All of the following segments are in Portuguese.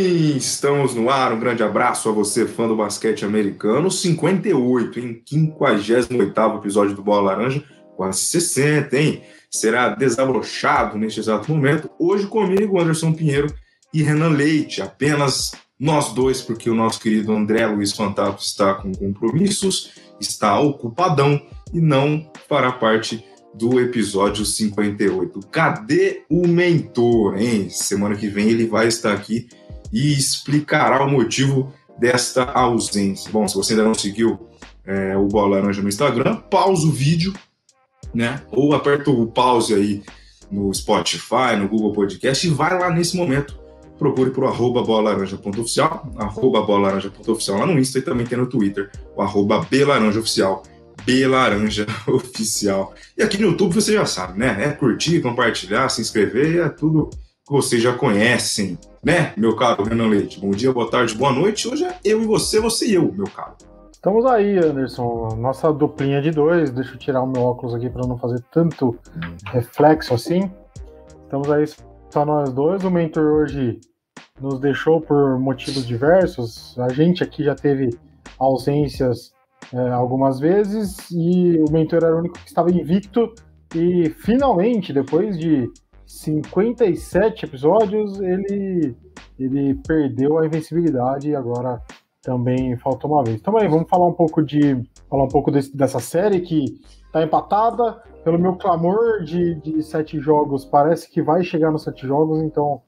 Estamos no ar, um grande abraço a você, fã do basquete americano. 58, em 58 episódio do Bola Laranja, quase 60, hein? Será desabrochado neste exato momento. Hoje comigo, Anderson Pinheiro e Renan Leite, apenas nós dois, porque o nosso querido André Luiz Fantapo está com compromissos, está ocupadão e não fará parte do episódio 58. Cadê o mentor, hein? Semana que vem ele vai estar aqui e explicará o motivo desta ausência. Bom, se você ainda não seguiu é, o Bola Laranja no Instagram, pausa o vídeo, né? Ou aperta o pause aí no Spotify, no Google Podcast e vai lá nesse momento. Procure por arroba bolalaranja.oficial, arroba bolalaranja.oficial lá no Insta e também tem no Twitter, o arroba belaranjaoficial, belaranja oficial. E aqui no YouTube você já sabe, né? É curtir, compartilhar, se inscrever, é tudo que vocês já conhecem, né, meu caro Renan Leite? Bom dia, boa tarde, boa noite. Hoje é eu e você, você e eu, meu caro. Estamos aí, Anderson. Nossa duplinha de dois. Deixa eu tirar o meu óculos aqui para não fazer tanto reflexo assim. Estamos aí só nós dois. O mentor hoje nos deixou por motivos diversos. A gente aqui já teve ausências é, algumas vezes e o mentor era o único que estava invicto. E finalmente, depois de 57 episódios, ele, ele perdeu a invencibilidade e agora também faltou uma vez. Então aí, vamos falar um pouco de falar um pouco desse, dessa série que está empatada. Pelo meu clamor de, de sete jogos, parece que vai chegar nos sete jogos, então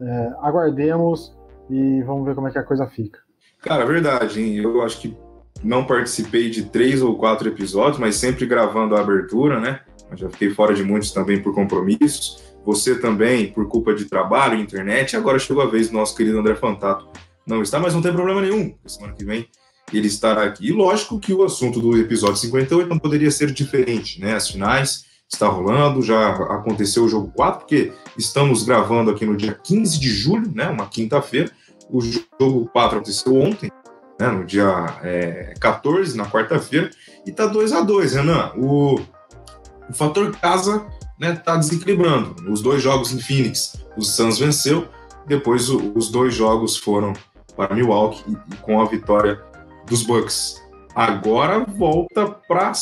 é, aguardemos e vamos ver como é que a coisa fica. Cara, verdade, hein? Eu acho que não participei de três ou quatro episódios, mas sempre gravando a abertura, né? Eu já fiquei fora de muitos também por compromissos você também, por culpa de trabalho, internet, agora chegou a vez do nosso querido André Fantato não está, mas não tem problema nenhum. Semana que vem ele estará aqui. E lógico que o assunto do episódio 58 não poderia ser diferente, né? As finais está rolando, já aconteceu o jogo 4, porque estamos gravando aqui no dia 15 de julho, né? Uma quinta-feira. O jogo 4 aconteceu ontem, né? No dia é, 14, na quarta-feira, e tá 2 a 2 Renan. O, o fator casa né, tá desequilibrando. Os dois jogos em Phoenix, o Suns venceu, depois o, os dois jogos foram para Milwaukee e, e com a vitória dos Bucks. Agora volta para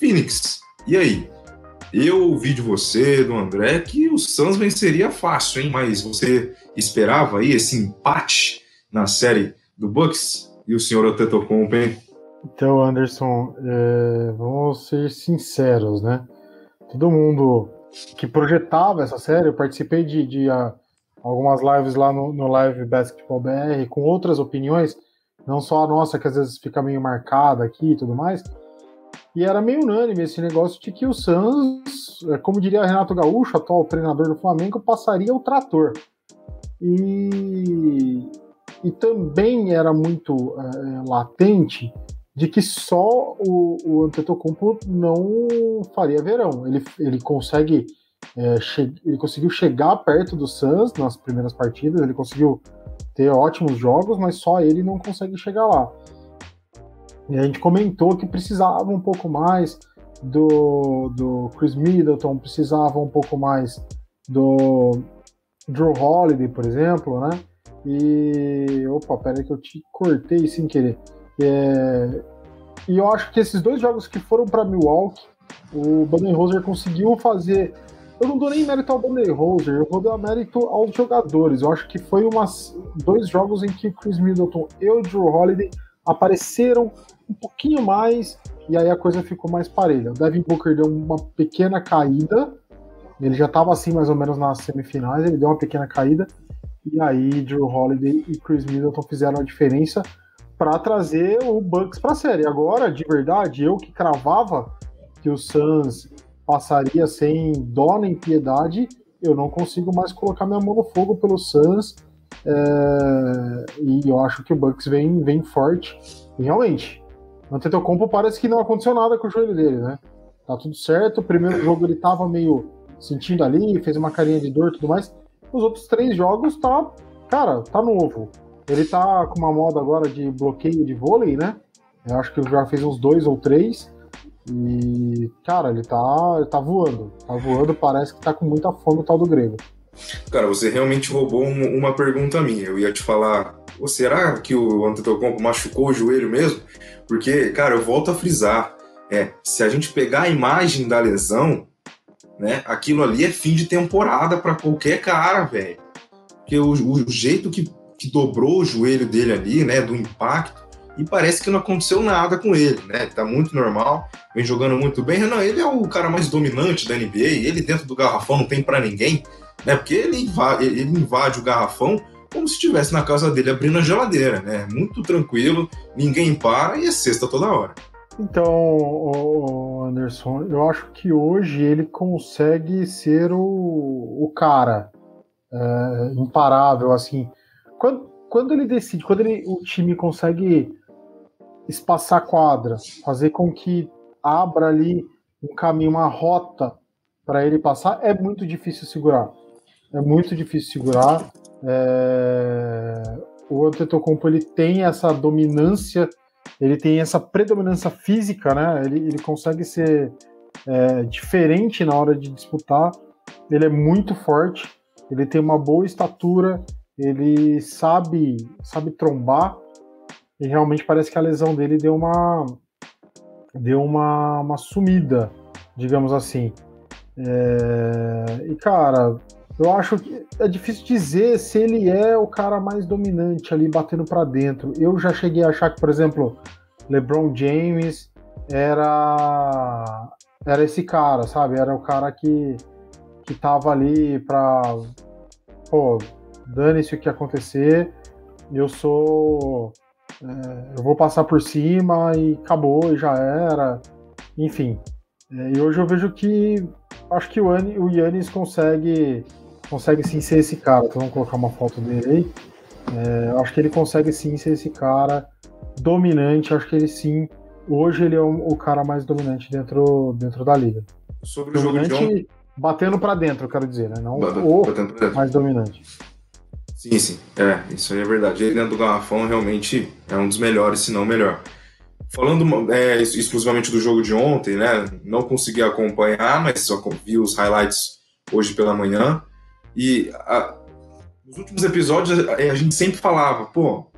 Phoenix. E aí? Eu ouvi de você, do André, que o Suns venceria fácil, hein? Mas você esperava aí esse empate na série do Bucks? E o senhor Antetokounmpo, hein? Então, Anderson, é, vamos ser sinceros, né? Todo mundo que projetava essa série, eu participei de, de uh, algumas lives lá no, no Live Basketball BR com outras opiniões, não só a nossa, que às vezes fica meio marcada aqui e tudo mais. E era meio unânime esse negócio de que o Suns, é, como diria Renato Gaúcho, atual treinador do Flamengo, passaria o trator. E, e também era muito é, latente de que só o, o Antetokounmpo não faria verão. Ele, ele consegue é, ele conseguiu chegar perto do Suns nas primeiras partidas, ele conseguiu ter ótimos jogos, mas só ele não consegue chegar lá. E a gente comentou que precisava um pouco mais do, do Chris Middleton, precisava um pouco mais do Drew Holiday, por exemplo, né? E. Opa, peraí que eu te cortei sem querer. É, e eu acho que esses dois jogos que foram para Milwaukee, o Budenholzer conseguiu fazer. Eu não dou nem mérito ao Budenholzer, eu vou dar mérito aos jogadores. Eu acho que foi umas, dois jogos em que Chris Middleton e o Drew Holiday apareceram um pouquinho mais e aí a coisa ficou mais parelha. O Devin Booker deu uma pequena caída, ele já estava assim mais ou menos nas semifinais, ele deu uma pequena caída e aí Drew Holiday e Chris Middleton fizeram a diferença para trazer o Bucks para a série. Agora, de verdade, eu que cravava que o Suns passaria sem dó nem piedade, eu não consigo mais colocar minha mão no fogo pelo Suns. É... e eu acho que o Bucks vem, vem forte. Realmente, no Antetokounmpo parece que não aconteceu nada com o joelho dele, né? Tá tudo certo. O primeiro jogo ele tava meio sentindo ali, fez uma carinha de dor e tudo mais. Os outros três jogos tá, cara, tá novo. Ele tá com uma moda agora de bloqueio de vôlei, né? Eu acho que já fez uns dois ou três. E, cara, ele tá, ele tá voando. Tá voando, parece que tá com muita fome o tal do grego. Cara, você realmente roubou um, uma pergunta minha. Eu ia te falar, ou será que o Antetokounmpo machucou o joelho mesmo? Porque, cara, eu volto a frisar, é, se a gente pegar a imagem da lesão, né, aquilo ali é fim de temporada para qualquer cara, velho. Porque o, o jeito que, que dobrou o joelho dele ali, né, do impacto, e parece que não aconteceu nada com ele, né? Tá muito normal, vem jogando muito bem. Não, ele é o cara mais dominante da NBA, ele dentro do garrafão não tem para ninguém, né? Porque ele invade, ele invade o garrafão como se estivesse na casa dele abrindo a geladeira, né? Muito tranquilo, ninguém para e é sexta toda hora. Então, Anderson, eu acho que hoje ele consegue ser o, o cara é, imparável, assim. Quando, quando ele decide, quando ele, o time consegue espaçar a quadra, fazer com que abra ali um caminho, uma rota para ele passar, é muito difícil segurar. É muito difícil segurar. É... O Antetokounmpo ele tem essa dominância, ele tem essa predominância física, né? Ele, ele consegue ser é, diferente na hora de disputar. Ele é muito forte, ele tem uma boa estatura, ele sabe sabe trombar e realmente parece que a lesão dele deu uma deu uma, uma sumida, digamos assim. É... E cara, eu acho que é difícil dizer se ele é o cara mais dominante ali batendo para dentro. Eu já cheguei a achar que, por exemplo, LeBron James era era esse cara, sabe? Era o cara que que tava ali para dane-se o que acontecer. Eu sou é, eu vou passar por cima e acabou, e já era. Enfim. É, e hoje eu vejo que acho que o, o Yannis consegue consegue sim ser esse cara. Então vamos colocar uma foto dele aí. É, acho que ele consegue sim ser esse cara dominante. Acho que ele sim. Hoje ele é o, o cara mais dominante dentro, dentro da liga. Sobre dominante, o jogo de batendo para dentro, eu quero dizer, né? Não o mais dominante. Sim, sim. É, isso aí é verdade. Ele dentro do garrafão realmente é um dos melhores, se não melhor. Falando é, exclusivamente do jogo de ontem, né? Não consegui acompanhar, mas só vi os highlights hoje pela manhã. E a, nos últimos episódios a, a, gente sempre falava, pô,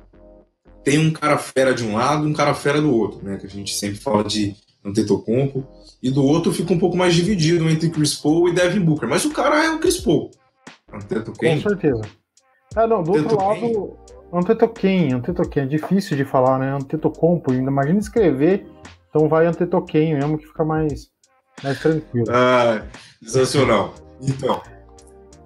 tem um cara fera de um lado um cara fera do outro, né? Que a gente sempre fala de Antetokounmpo. E do outro fica um pouco mais dividido entre Chris Paul e Devin Booker. Mas o cara é o Chris Paul. Com certeza. É, não, do outro lado, Antetokounmpo, Antetokounmpo, é difícil de falar, né? Antetokounmpo, imagina escrever, então vai Antetokounmpo mesmo que fica mais, mais tranquilo. Ah, sensacional. Então,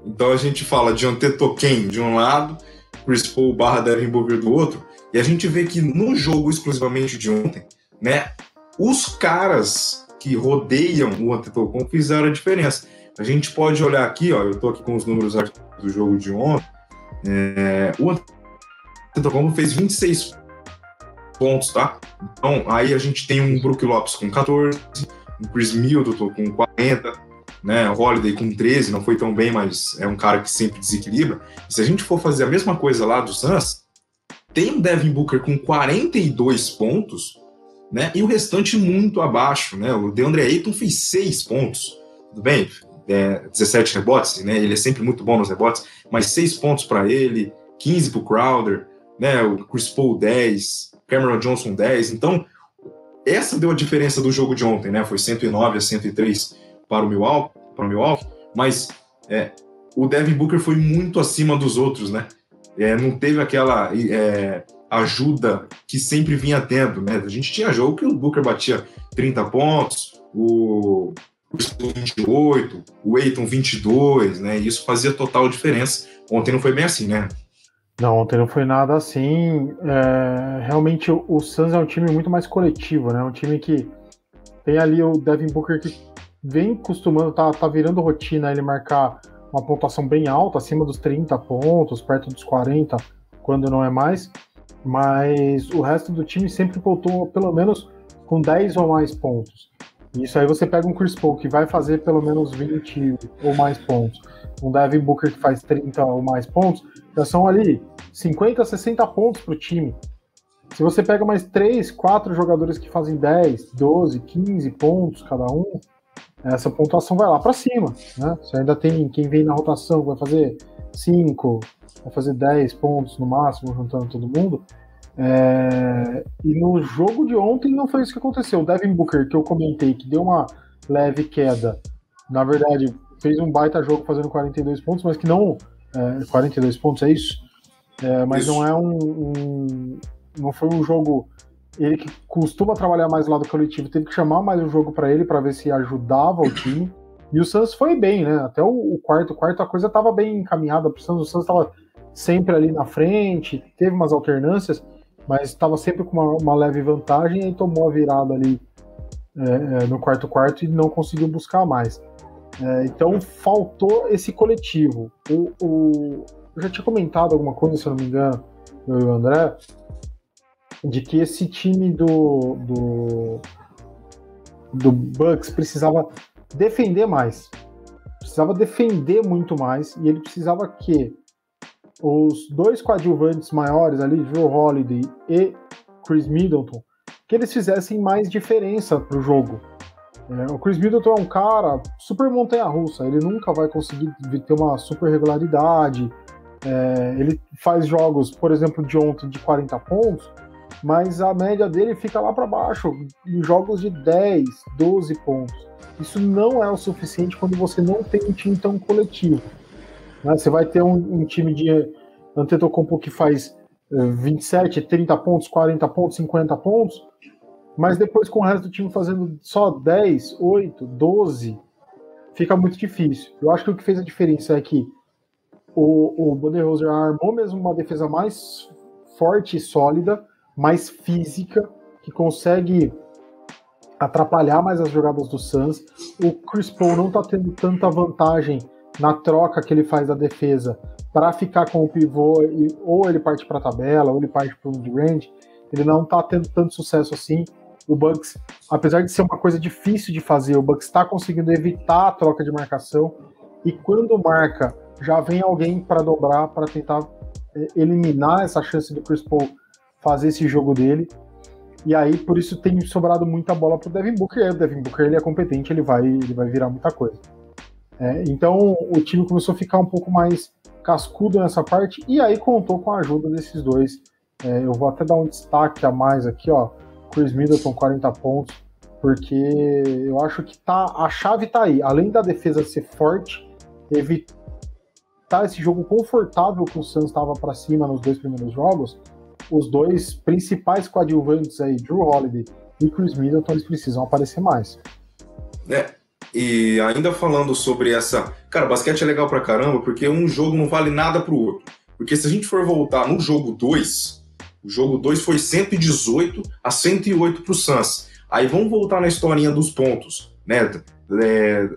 então a gente fala de Antetokounmpo de um lado, Chris Paul barra Devin Booker do outro, e a gente vê que no jogo exclusivamente de ontem, né, os caras que rodeiam o Antetokounmpo fizeram a diferença. A gente pode olhar aqui, ó, eu tô aqui com os números do jogo de ontem, é, o Antetokounmpo fez 26 pontos, tá? Então, aí a gente tem um Brook Lopes com 14, um Chris Middleton com 40, né? O Holiday com 13 não foi tão bem, mas é um cara que sempre desequilibra. E se a gente for fazer a mesma coisa lá do Suns, tem o Devin Booker com 42 pontos, né? E o restante muito abaixo, né? O DeAndre Ayton fez 6 pontos. Tudo bem? É, 17 rebotes, né? Ele é sempre muito bom nos rebotes, mas 6 pontos para ele, 15 para o Crowder, né? O Chris Paul 10, Cameron Johnson 10. Então, essa deu a diferença do jogo de ontem, né? Foi 109 a 103 para o Milwaukee, para o Milwaukee mas é, o Devin Booker foi muito acima dos outros, né? É, não teve aquela é, ajuda que sempre vinha tendo, né? A gente tinha jogo que o Booker batia 30 pontos, o, o 28, o Eiton 22, né? Isso fazia total diferença. Ontem não foi bem assim, né? Não, ontem não foi nada assim. É, realmente o, o Suns é um time muito mais coletivo, né? Um time que tem ali o Devin Booker que vem costumando, tá, tá virando rotina ele marcar uma pontuação bem alta, acima dos 30 pontos, perto dos 40, quando não é mais. Mas o resto do time sempre voltou pelo menos com 10 ou mais pontos. Isso aí você pega um Chris Paul que vai fazer pelo menos 20 ou mais pontos, um Devin Booker que faz 30 ou mais pontos, já são ali 50, 60 pontos para o time. Se você pega mais 3, 4 jogadores que fazem 10, 12, 15 pontos cada um, essa pontuação vai lá para cima. Né? Você ainda tem quem vem na rotação, vai fazer 5, vai fazer 10 pontos no máximo, juntando todo mundo. É... E no jogo de ontem não foi isso que aconteceu. O Devin Booker, que eu comentei, que deu uma leve queda, na verdade, fez um baita jogo fazendo 42 pontos, mas que não. É, 42 pontos, é isso? É, mas isso. não é um, um, Não foi um jogo. Ele que costuma trabalhar mais do lado coletivo, teve que chamar mais o jogo para ele para ver se ajudava o time. E o Santos foi bem, né? Até o, o quarto, quarto a coisa estava bem encaminhada para o Santos. O Santos estava sempre ali na frente, teve umas alternâncias, mas estava sempre com uma, uma, leve vantagem e tomou a virada ali é, é, no quarto quarto e não conseguiu buscar mais. É, então faltou esse coletivo. O, o, eu já tinha comentado alguma coisa, se eu não me engano, eu e o André, de que esse time do, do, do Bucks precisava defender mais. Precisava defender muito mais e ele precisava que os dois coadjuvantes maiores ali, Joe Holiday e Chris Middleton, que eles fizessem mais diferença para o jogo. É, o Chris Middleton é um cara super montanha-russa, ele nunca vai conseguir ter uma super regularidade. É, ele faz jogos, por exemplo, de ontem de 40 pontos, mas a média dele fica lá para baixo, em jogos de 10, 12 pontos. Isso não é o suficiente quando você não tem um time tão coletivo. Né? Você vai ter um, um time de Antetokounmpo que faz 27, eh, 30 pontos, 40 pontos, 50 pontos, mas depois com o resto do time fazendo só 10, 8, 12, fica muito difícil. Eu acho que o que fez a diferença é que o, o Budenholzer armou mesmo uma defesa mais forte e sólida, mais física, que consegue atrapalhar mais as jogadas do Suns. O Chris Paul não está tendo tanta vantagem na troca que ele faz da defesa para ficar com o pivô, e, ou ele parte para a tabela, ou ele parte para o range, ele não está tendo tanto sucesso assim. O Bucks, apesar de ser uma coisa difícil de fazer, o Bucks está conseguindo evitar a troca de marcação, e quando marca, já vem alguém para dobrar, para tentar é, eliminar essa chance do Chris Paul fazer esse jogo dele. E aí, por isso, tem sobrado muita bola para o Devin Booker. E o Devin Booker ele é competente, ele vai, ele vai virar muita coisa. É, então o time começou a ficar um pouco mais cascudo nessa parte e aí contou com a ajuda desses dois. É, eu vou até dar um destaque a mais aqui, ó. Chris Middleton 40 pontos, porque eu acho que tá a chave tá aí. Além da defesa ser forte, evitar esse jogo confortável que o Suns estava para cima nos dois primeiros jogos, os dois principais coadjuvantes aí, Drew Holiday e Chris Middleton, eles precisam aparecer mais. É, e ainda falando sobre essa. Cara, basquete é legal pra caramba, porque um jogo não vale nada pro outro. Porque se a gente for voltar no jogo 2, o jogo 2 foi 118 a 108 pro Suns. Aí vamos voltar na historinha dos pontos, né? É,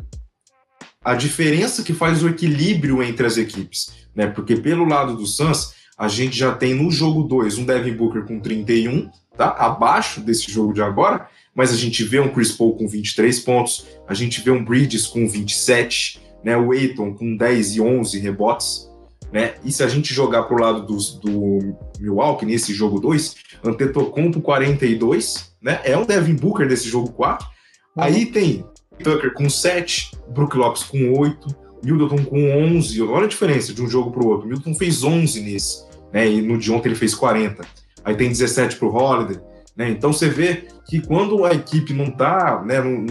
a diferença que faz o equilíbrio entre as equipes, né? Porque pelo lado do Suns, a gente já tem no jogo 2 um Devin Booker com 31, tá? Abaixo desse jogo de agora, mas a gente vê um Chris Paul com 23 pontos, a gente vê um Bridges com 27, né, o Aiton com 10 e 11 rebotes, né? E se a gente jogar para o lado dos, do Milwaukee nesse jogo 2, Antetokounmpo 42, né? É um Devin Booker desse jogo 4. Uhum. Aí tem Tucker com 7, Brook Lopes com 8, Middleton com 11. Olha a diferença de um jogo para o outro. Middleton fez 11 nesse, né? E no de ontem ele fez 40. Aí tem 17 para o Holiday. Né? Então você vê que quando a equipe não está né, num,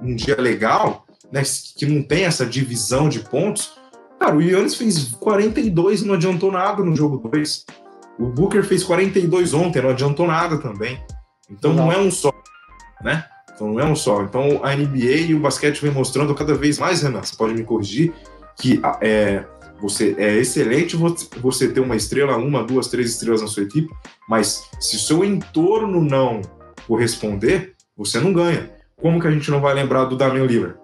num, dia legal, né, que não tem essa divisão de pontos, cara, o Yannis fez 42 e não adiantou nada no jogo 2. O Booker fez 42 ontem, não adiantou nada também. Então não, não é um só, né? Então não é um só. Então a NBA e o basquete vem mostrando cada vez mais, Renan, você pode me corrigir, que é, você é excelente você ter uma estrela, uma, duas, três estrelas na sua equipe, mas se o seu entorno não corresponder, você não ganha. Como que a gente não vai lembrar do Damian Lillard?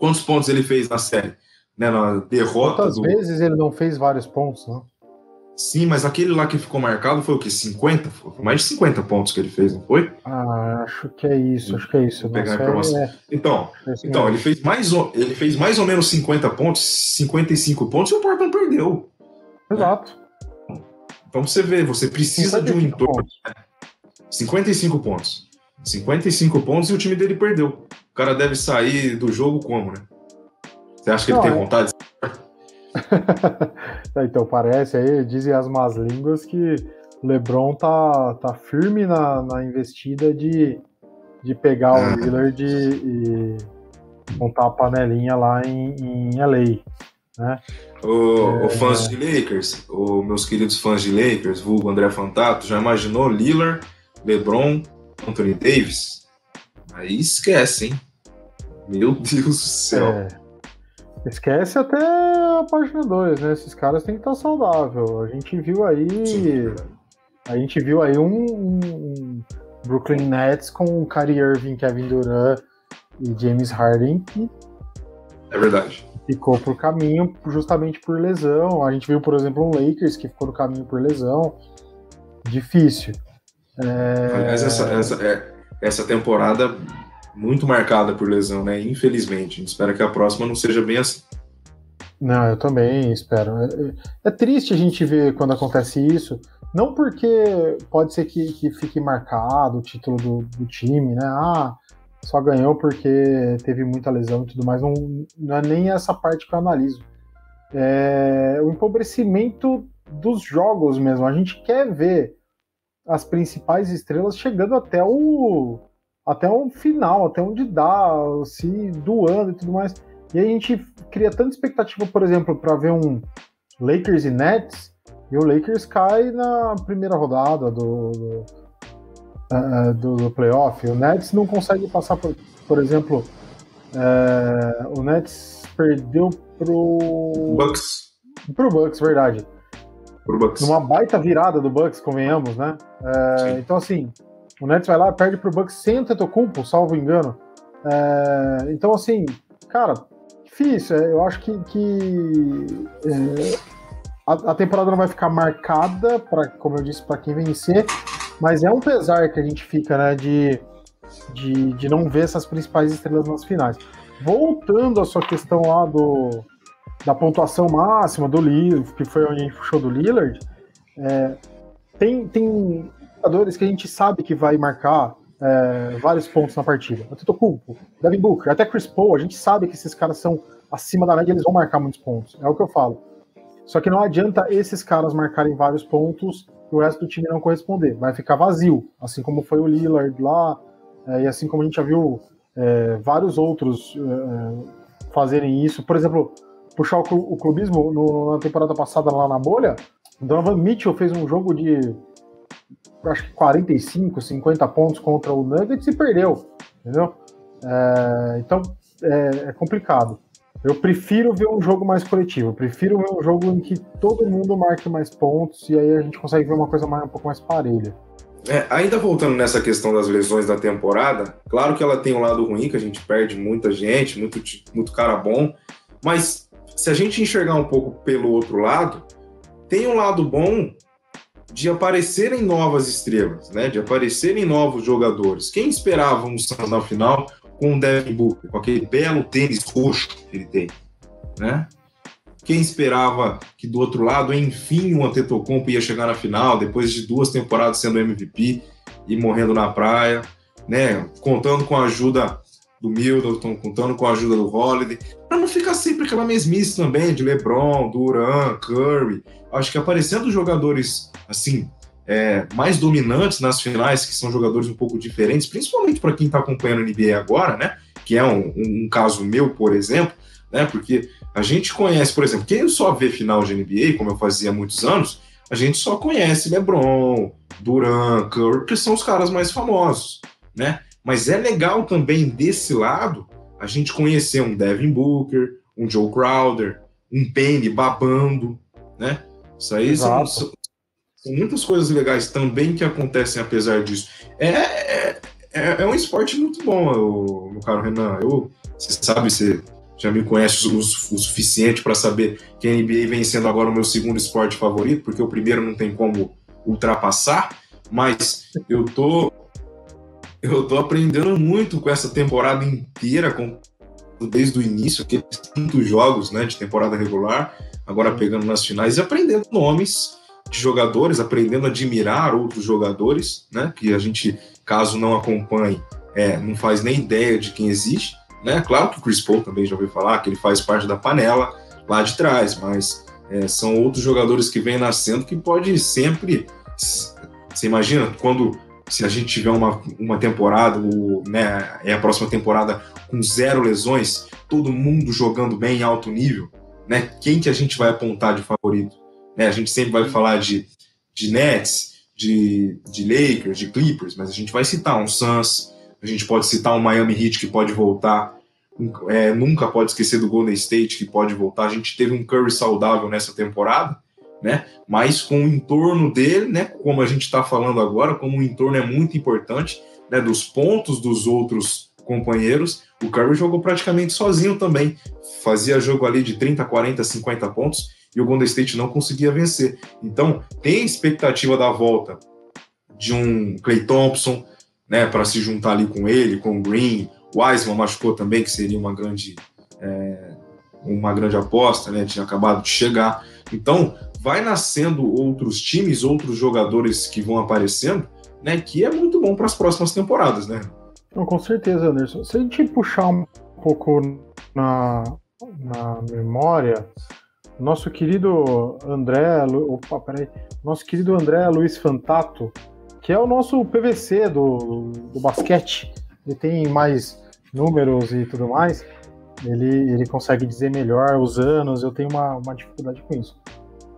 Quantos pontos ele fez na série? Né, na derrota Quantas do... vezes ele não fez vários pontos, né? Sim, mas aquele lá que ficou marcado foi o quê? 50? Foi mais de 50 pontos que ele fez, não foi? Ah, acho que é isso, acho que é isso. Pegar a informação. É... Então, é então ele, fez mais, ele fez mais ou menos 50 pontos, 55 pontos e o Portland perdeu. Exato. Né? Então você vê, você precisa de um entorno. Pontos. 55 pontos. 55 pontos e o time dele perdeu. cara deve sair do jogo como, né? Você acha que Não, ele tem é... vontade? então parece aí, dizem as más línguas que LeBron tá, tá firme na, na investida de, de pegar o ah. Lillard e, e montar a panelinha lá em, em LA. Né? O, é... o fãs de Lakers, os meus queridos fãs de Lakers, vulgo André Fantato, já imaginou Lillard, LeBron, Anthony Davis? Aí esquece, hein? Meu Deus do céu. É. Esquece até a página 2, né? Esses caras têm que estar saudável. A gente viu aí. Sim, a gente viu aí um, um, Brooklyn Nets com Kyrie Irving, Kevin Durant e James Harden que é verdade. Ficou por caminho justamente por lesão. A gente viu, por exemplo, um Lakers que ficou no caminho por lesão. Difícil. É... Aliás, essa, essa, é, essa temporada muito marcada por lesão, né? Infelizmente. Espera que a próxima não seja bem assim. Não, eu também espero. É, é, é triste a gente ver quando acontece isso. Não porque pode ser que, que fique marcado o título do, do, time, né? Ah, só ganhou porque teve muita lesão e tudo mais. Não, não é nem essa parte que eu analiso. É o empobrecimento dos jogos mesmo. A gente quer ver as principais estrelas chegando até o até o final, até onde dá, se doando e tudo mais. E a gente cria tanta expectativa, por exemplo, para ver um Lakers e Nets, e o Lakers cai na primeira rodada do, do, uh, do, do playoff. O Nets não consegue passar, por, por exemplo, uh, o Nets perdeu pro Bucks. Pro Bucks, verdade. Pro Bucks. Numa baita virada do Bucks, convenhamos, né? Uh, então, assim, o Nets vai lá, perde pro Bucks sem o Tetocumpo, salvo engano. É, então, assim, cara, difícil. É, eu acho que, que é, a, a, temporada não vai ficar marcada, pra, como eu disse, para quem vencer, mas é um pesar que a gente fica, né, de, de, de não ver essas principais estrelas nas finais. Voltando à sua questão lá do, da pontuação máxima do Lillard, que foi onde a gente puxou do Lillard, é, tem, tem jogadores que a gente sabe que vai marcar é, vários pontos na partida. Antetokounmpo, Devin Booker, até Chris Paul, a gente sabe que esses caras são acima da média, eles vão marcar muitos pontos. É o que eu falo. Só que não adianta esses caras marcarem vários pontos e o resto do time não corresponder. Vai ficar vazio, assim como foi o Lillard lá, é, e assim como a gente já viu é, vários outros é, fazerem isso. Por exemplo, puxar o, clubismo no, na temporada passada lá na bolha, Donovan Mitchell fez um jogo de acho que 45, 50 pontos contra o Nuggets e perdeu, entendeu? É, então é, é, complicado. Eu prefiro ver um jogo mais coletivo, eu prefiro ver um jogo em que todo mundo marque mais pontos e aí a gente consegue ver uma coisa mais, um pouco mais parelha. É, ainda voltando nessa questão das lesões da temporada, claro que ela tem um lado ruim, que a gente perde muita gente, muito, muito cara bom, mas se a gente enxergar um pouco pelo outro lado, tem um lado bom de aparecerem novas estrelas, né? De aparecerem novos jogadores. Quem esperava um Suns na final com o Devin Booker, com aquele belo tênis roxo que ele tem, né? Quem esperava que do outro lado, enfim, o Antetokounmpo ia chegar na final depois de duas temporadas sendo MVP e morrendo na praia, né? Contando com a ajuda do Middleton, contando com a ajuda do Holiday, para não ficar sempre aquela mesmice também de LeBron, Durant, Curry. Acho que aparecendo jogadores assim é, mais dominantes nas finais, que são jogadores um pouco diferentes, principalmente para quem está acompanhando a NBA agora, né? Que é um, um, caso meu, por exemplo, né? Porque a gente conhece, por exemplo, quem só vê final de NBA, como eu fazia há muitos anos, a gente só conhece LeBron, Durant, Curry, que são os caras mais famosos, né? Mas é legal também desse lado a gente conhecer um Devin Booker, um Joe Crowder, um Penny babando, né? Isso aí são, são, muitas coisas legais também que acontecem apesar disso. É, é, é, é um esporte muito bom, meu caro Renan. Eu, você sabe, você já me conhece o, o suficiente para saber que a NBA vem sendo agora o meu segundo esporte favorito, porque o primeiro não tem como ultrapassar, mas eu tô eu tô aprendendo muito com essa temporada inteira, com, desde o início, aqueles muitos jogos né, de temporada regular, agora pegando nas finais e aprendendo nomes de jogadores, aprendendo a admirar outros jogadores, né? Que a gente, caso não acompanhe, é, não faz nem ideia de quem existe, né? Claro que o Chris Paul também já ouviu falar que ele faz parte da panela lá de trás, mas é, são outros jogadores que vêm nascendo que pode sempre. Você imagina quando se a gente tiver uma, uma temporada, ou, né, é a próxima temporada com zero lesões, todo mundo jogando bem em alto nível, né? Quem que a gente vai apontar de favorito? Né, a gente sempre vai falar de, de Nets, de, de Lakers, de Clippers, mas a gente vai citar um Suns, a gente pode citar um Miami Heat que pode voltar, é, nunca pode esquecer do Golden State que pode voltar. A gente teve um Curry saudável nessa temporada, né? Mas com o entorno dele, né? Como a gente está falando agora, como o entorno é muito importante, né? Dos pontos dos outros companheiros, o Curry jogou praticamente sozinho também. Fazia jogo ali de 30, 40, 50 pontos e o Golden State não conseguia vencer. Então, tem expectativa da volta de um Clay Thompson, né, para se juntar ali com ele, com o Green. O Wiseman machucou também, que seria uma grande, é, uma grande aposta, né, tinha acabado de chegar. Então, vai nascendo outros times, outros jogadores que vão aparecendo, né, que é muito bom para as próximas temporadas, né? Não, com certeza, Anderson. Se a gente puxar um pouco na, na memória, nosso querido André, opa, peraí, nosso querido André Luiz Fantato, que é o nosso PVC do, do basquete, ele tem mais números e tudo mais, ele, ele consegue dizer melhor os anos, eu tenho uma, uma dificuldade com isso.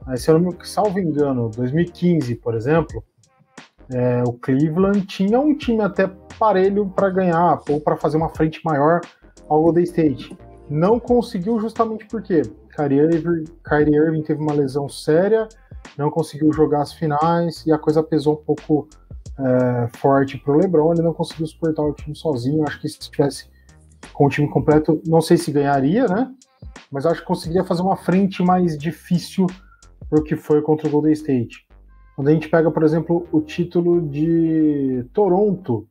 Mas, se eu não me salvo engano, 2015, por exemplo, é, o Cleveland tinha um time até parelho para ganhar ou para fazer uma frente maior ao Golden State. Não conseguiu justamente porque Kyrie Irving, Kyrie Irving teve uma lesão séria, não conseguiu jogar as finais e a coisa pesou um pouco é, forte para o LeBron. Ele não conseguiu suportar o time sozinho. Acho que se tivesse com o time completo, não sei se ganharia, né? Mas acho que conseguiria fazer uma frente mais difícil para o que foi contra o Golden State. Quando a gente pega, por exemplo, o título de Toronto,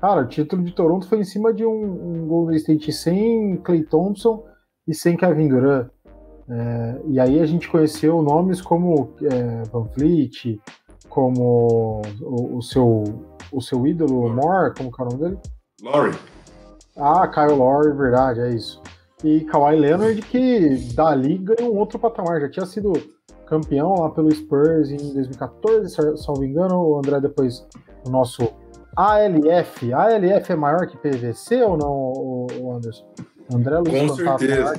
cara, o título de Toronto foi em cima de um, um Golden State sem Clay Thompson e sem Kevin Durant. É, e aí a gente conheceu nomes como é, Van Vliet, como o, o, seu, o seu ídolo Moore, como que é o nome dele? Laurie. Ah, Kyle Laurie, verdade, é isso. E Kawhi Leonard, que dali ganhou um outro patamar, já tinha sido campeão lá pelo Spurs em 2014, salvo engano, o André depois, o nosso ALF. ALF é maior que PVC ou não, o Anderson? André Luiz Com certeza.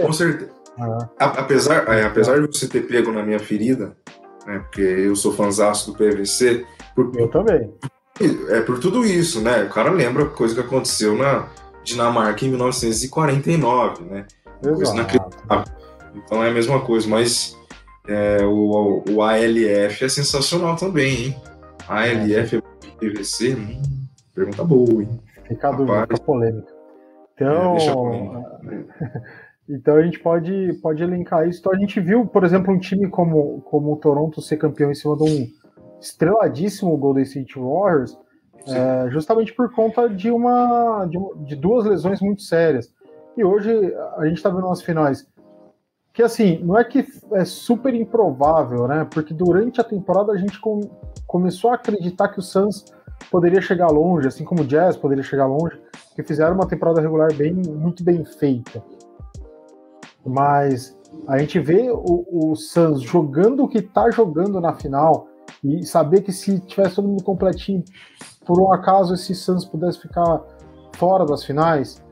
Com certeza. Ah. Apesar, é, apesar de você ter pego na minha ferida, né, porque eu sou fãzaço do PVC. Por, eu também. É por tudo isso, né? O cara lembra coisa que aconteceu na Dinamarca em 1949, né? Coisa Então é a mesma coisa, mas é, o, o ALF é sensacional também, hein? ALF é PVC, hum, pergunta boa, hein? Fica a dúvida, fica polêmica. Então, é, Então a gente pode, pode elencar isso. Então a gente viu, por exemplo, um time como, como o Toronto ser campeão em cima de um estreladíssimo Golden State Warriors, é, justamente por conta de uma de, de, duas lesões muito sérias. E hoje a gente está vendo umas finais que assim não é que é super improvável, né? Porque durante a temporada a gente com, começou a acreditar que o Suns poderia chegar longe, assim como o Jazz poderia chegar longe, que fizeram uma temporada regular bem muito bem feita mas a gente vê o, o Suns jogando o que está jogando na final e saber que se tivesse todo mundo completinho, por um acaso esse Suns pudesse ficar fora das finais,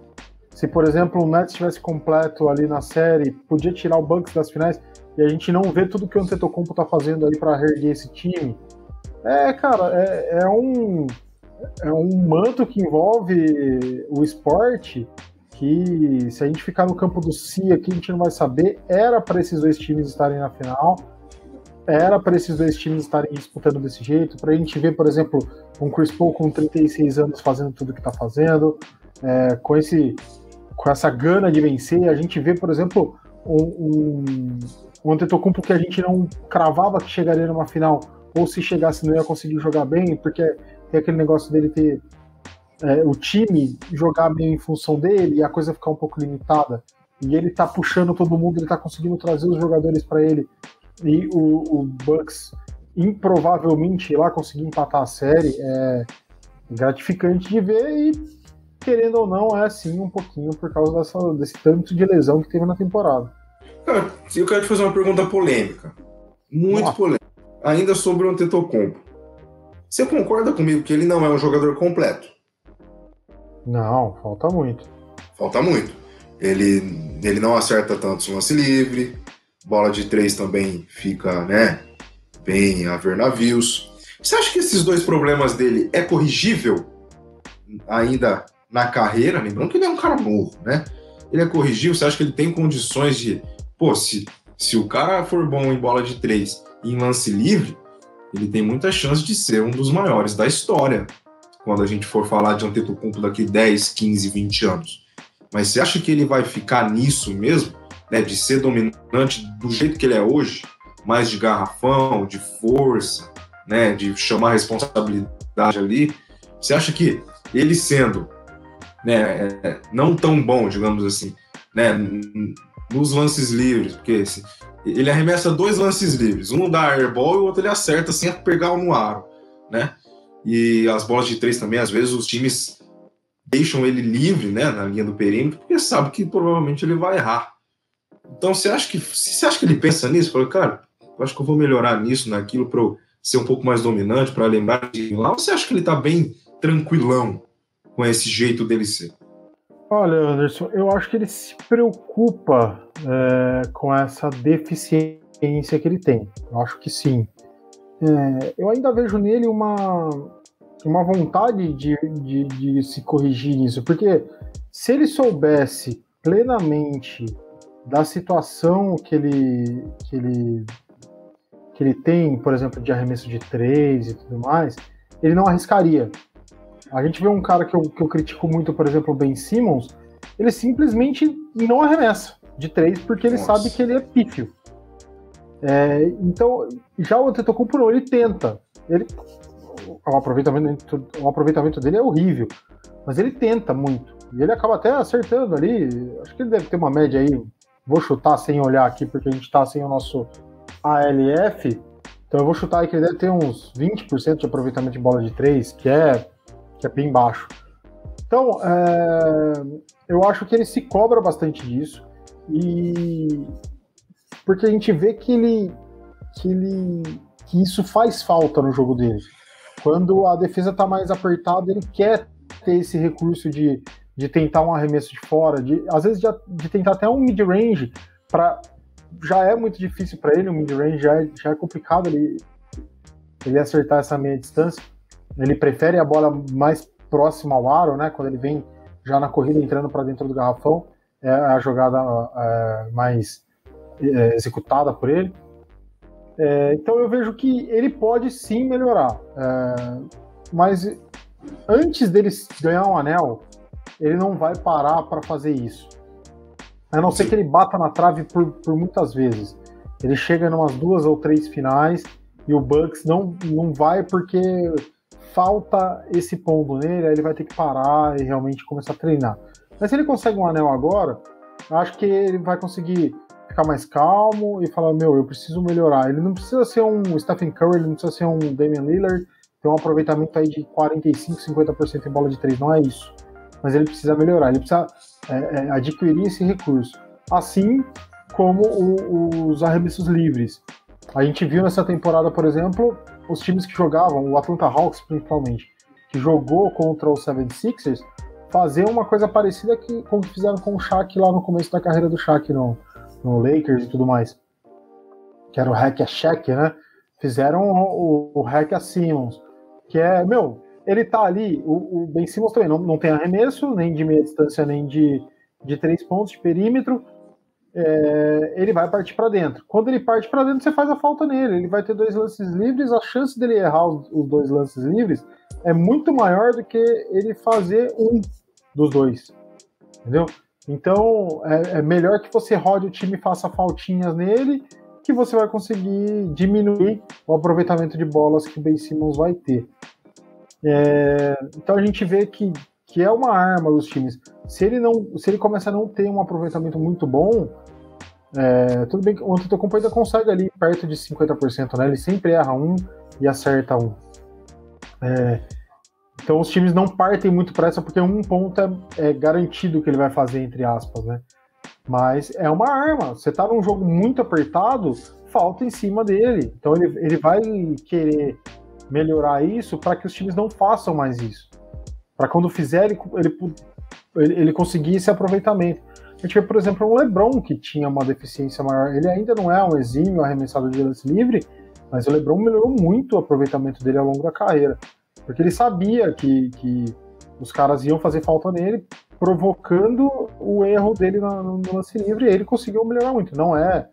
se por exemplo o Nets estivesse completo ali na série, podia tirar o Bucks das finais e a gente não vê tudo que o Antetokounmpo está fazendo aí para reerguer esse time. É, cara, é, é um é um manto que envolve o esporte que se a gente ficar no campo do Si aqui, a gente não vai saber. Era para esses dois times estarem na final, era para esses dois times estarem disputando desse jeito, para a gente ver, por exemplo, um Chris Paul com 36 anos fazendo tudo que está fazendo, é, com, esse, com essa gana de vencer. A gente vê, por exemplo, um, um, um Antetokounmpo que a gente não cravava que chegaria numa final, ou se chegasse não ia conseguir jogar bem, porque tem aquele negócio dele ter é, o time jogar meio em função dele e a coisa ficar um pouco limitada. E ele tá puxando todo mundo, ele tá conseguindo trazer os jogadores para ele. E o, o, Bucks improvavelmente lá conseguir empatar a série. É, gratificante de ver e, querendo ou não, é assim um pouquinho por causa dessa, desse tanto de lesão que teve na temporada. Cara, eu quero te fazer uma pergunta polêmica. Muito Nossa. polêmica. Ainda sobre o Antetokounmpo. Você concorda comigo que ele não é um jogador completo? Não, falta muito. Falta muito. Ele, ele não acerta tanto lance livre, bola de três também fica, né, bem a ver navios. Você acha que esses dois problemas dele é corrigível ainda na carreira? Lembrando que ele é um cara novo, né? Ele é corrigível? Você acha que ele tem condições de, pô, se, se o cara for bom em bola de três e em lance livre, ele tem muita chance de ser um dos maiores da história quando a gente for falar de Antetokounmpo daqui 10, 15, 20 anos. Mas você acha que ele vai ficar nisso mesmo, né, de ser dominante do jeito que ele é hoje, mais de garrafão, de força, né, de chamar responsabilidade ali? Você acha que ele sendo, né, é, não tão bom, digamos assim, né, nos lances livres, porque ele arremessa dois lances livres, um dá airball e o outro ele acerta sem pegar no aro, né? E as bolas de três também, às vezes os times deixam ele livre, né, na linha do perímetro, porque sabe que provavelmente ele vai errar. Então, você acha que você acha que ele pensa nisso? Fala, cara, eu acho que eu vou melhorar nisso, naquilo para eu ser um pouco mais dominante, para lembrar de lá. Ou você acha que ele está bem tranquilão com esse jeito dele ser? Olha, Anderson, eu acho que ele se preocupa é, com essa deficiência que ele tem. Eu acho que sim. É, eu ainda vejo nele uma, uma vontade de, de, de se corrigir nisso, porque se ele soubesse plenamente da situação que ele, que ele, que ele tem, por exemplo, de arremesso de três e tudo mais, ele não arriscaria. A gente vê um cara que eu, que eu critico muito, por exemplo, o Ben Simmons, ele simplesmente não arremessa de três porque ele Nossa. sabe que ele é pífio. É, então, já o Antetokounmpo não, ele tenta. Ele, o, aproveitamento, o aproveitamento dele é horrível, mas ele tenta muito. E ele acaba até acertando ali. Acho que ele deve ter uma média aí. Vou chutar sem olhar aqui, porque a gente está sem o nosso ALF. Então eu vou chutar aí que ele deve ter uns 20% de aproveitamento de bola de três, que é, que é bem baixo. Então, é, eu acho que ele se cobra bastante disso. E porque a gente vê que ele que ele que isso faz falta no jogo dele. Quando a defesa está mais apertada, ele quer ter esse recurso de, de tentar um arremesso de fora, de às vezes de, de tentar até um mid-range para já é muito difícil para ele, o mid-range já, é, já é complicado ele, ele acertar essa meia distância. Ele prefere a bola mais próxima ao aro, né? Quando ele vem já na corrida entrando para dentro do garrafão, é a jogada é, mais é, executada por ele. É, então eu vejo que ele pode sim melhorar, é, mas antes dele ganhar um anel, ele não vai parar para fazer isso. A não ser que ele bata na trave por, por muitas vezes. Ele chega em umas duas ou três finais e o Bucks não, não vai porque falta esse pombo nele, aí ele vai ter que parar e realmente começar a treinar. Mas se ele consegue um anel agora, acho que ele vai conseguir ficar mais calmo e falar, meu, eu preciso melhorar. Ele não precisa ser um Stephen Curry, ele não precisa ser um Damian Lillard, ter um aproveitamento aí de 45, 50% em bola de três, não é isso. Mas ele precisa melhorar, ele precisa é, é, adquirir esse recurso. Assim como o, os arremessos livres. A gente viu nessa temporada, por exemplo, os times que jogavam, o Atlanta Hawks principalmente, que jogou contra o 76ers, fazer uma coisa parecida que, como fizeram com o Shaq lá no começo da carreira do Shaq no, no Lakers e tudo mais, que era o hack a Shaq, né? Fizeram o, o hack a Simmons, que é, meu, ele tá ali, o, o Ben Simmons também não, não tem arremesso, nem de meia distância, nem de, de três pontos de perímetro, é, ele vai partir para dentro. Quando ele parte para dentro, você faz a falta nele. Ele vai ter dois lances livres. A chance dele errar os, os, dois lances livres é muito maior do que ele fazer um dos dois. Entendeu? Então, é, é, melhor que você rode o time e faça faltinhas nele, que você vai conseguir diminuir o aproveitamento de bolas que o Ben Simmons vai ter. É, então a gente vê que, que é uma arma dos times. Se ele não, se ele começa a não ter um aproveitamento muito bom, é, tudo bem que o Antetokounmpo consegue ali perto de 50%, né? Ele sempre erra um e acerta um. É, Então os times não partem muito para essa porque um ponto é, é, garantido que ele vai fazer, entre aspas, né? Mas é uma arma. Você tá num jogo muito apertado, falta em cima dele. Então ele, ele vai querer melhorar isso para que os times não façam mais isso. Para quando fizer, ele, ele, ele conseguir esse aproveitamento. A gente vê, por exemplo, um LeBron que tinha uma deficiência maior. Ele ainda não é um exímio arremessador de lance livre, mas o LeBron melhorou muito o aproveitamento dele ao longo da carreira. Porque ele sabia que, que os caras iam fazer falta nele, provocando o erro dele no, lance livre, e ele conseguiu melhorar muito. Não é,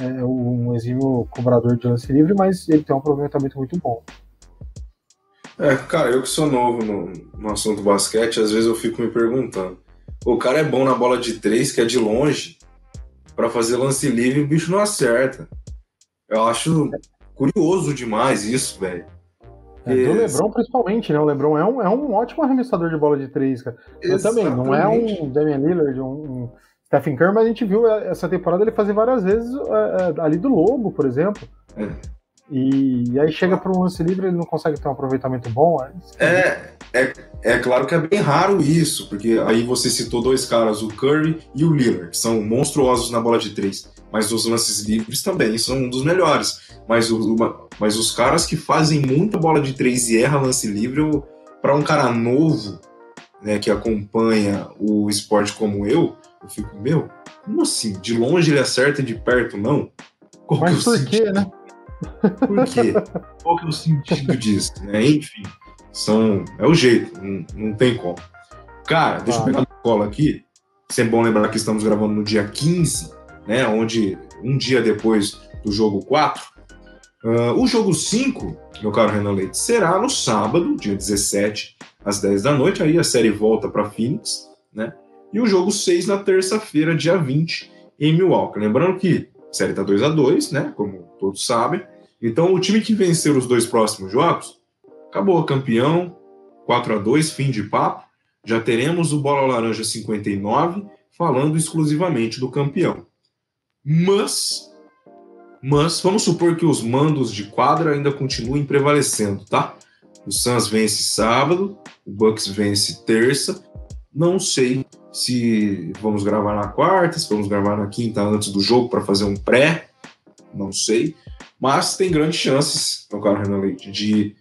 é um exímio cobrador de lance livre, mas ele tem um aproveitamento muito bom. É, cara, eu que sou novo no, no assunto basquete, às vezes eu fico me perguntando. O cara é bom na bola de três, que é de longe, para fazer lance livre o bicho não acerta. Eu acho curioso demais isso, velho. É, do Lebron, principalmente, né? O Lebron é um, é um ótimo arremessador de bola de três, cara. Mas também, não é um Damian Lillard, um, um Stephen Curry, mas a gente viu essa temporada ele fazer várias vezes é, é ali do Lobo, por exemplo. É. E, e, aí chega para um lance livre ele não consegue ter um aproveitamento bom. É, é, é claro que é bem raro isso, porque aí você citou dois caras, o Curry e o Lillard, que são monstruosos na bola de três. Mas os lances livres também são um dos melhores. Mas, o, mas os caras que fazem muita bola de três e erram lance livre, para um cara novo, né, que acompanha o esporte como eu, eu fico, meu, como assim? De longe ele acerta, de perto não? Qual mas por quê, né? Por quê? Qual que é o sentido disso? Né? Enfim, são, é o jeito, não, não tem como. Cara, deixa ah. eu pegar a cola aqui. Sempre bom lembrar que estamos gravando no dia 15, né? Onde um dia depois do jogo 4. Uh, ah, o jogo 5, meu caro Renan Leite, será no sábado, dia 17, às 10 da noite. Aí a série volta para Phoenix, né? E o jogo 6 na terça-feira, dia 20, em Milwaukee. Lembrando que a série tá 2 a 2 né? Como todos sabem. Então, o time que vencer os dois próximos jogos, acabou, campeão, 4 a 2 fim de papo. Já teremos o Bola Laranja 59 falando exclusivamente do campeão. Mas, mas vamos supor que os mandos de quadra ainda continuem prevalecendo, tá? O Suns vence sábado, o Bucks vence terça. Não sei se vamos gravar na quarta, se vamos gravar na quinta antes do jogo para fazer um pré. Não sei. Mas tem grandes chances, meu caro Renan Leite, de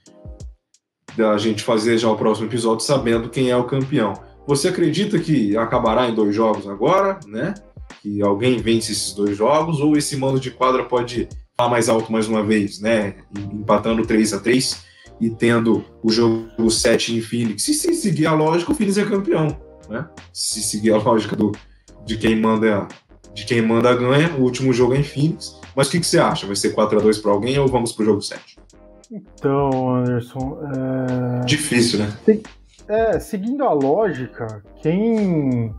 a gente fazer já o próximo episódio sabendo quem é o campeão. Você acredita que acabará em dois jogos agora, né? Que alguém vence esses dois jogos, ou esse mando de quadra pode falar mais alto mais uma vez, né? Empatando 3 a 3 e tendo o jogo 7 em Phoenix. E se seguir a lógica, o Phoenix é campeão, né? Se seguir a lógica do, de quem manda de quem manda ganha, o último jogo é em Phoenix. Mas o que, que você acha? Vai ser 4 a 2 para alguém ou vamos para o jogo 7? Então, Anderson. É... Difícil, né? É, seguindo a lógica, quem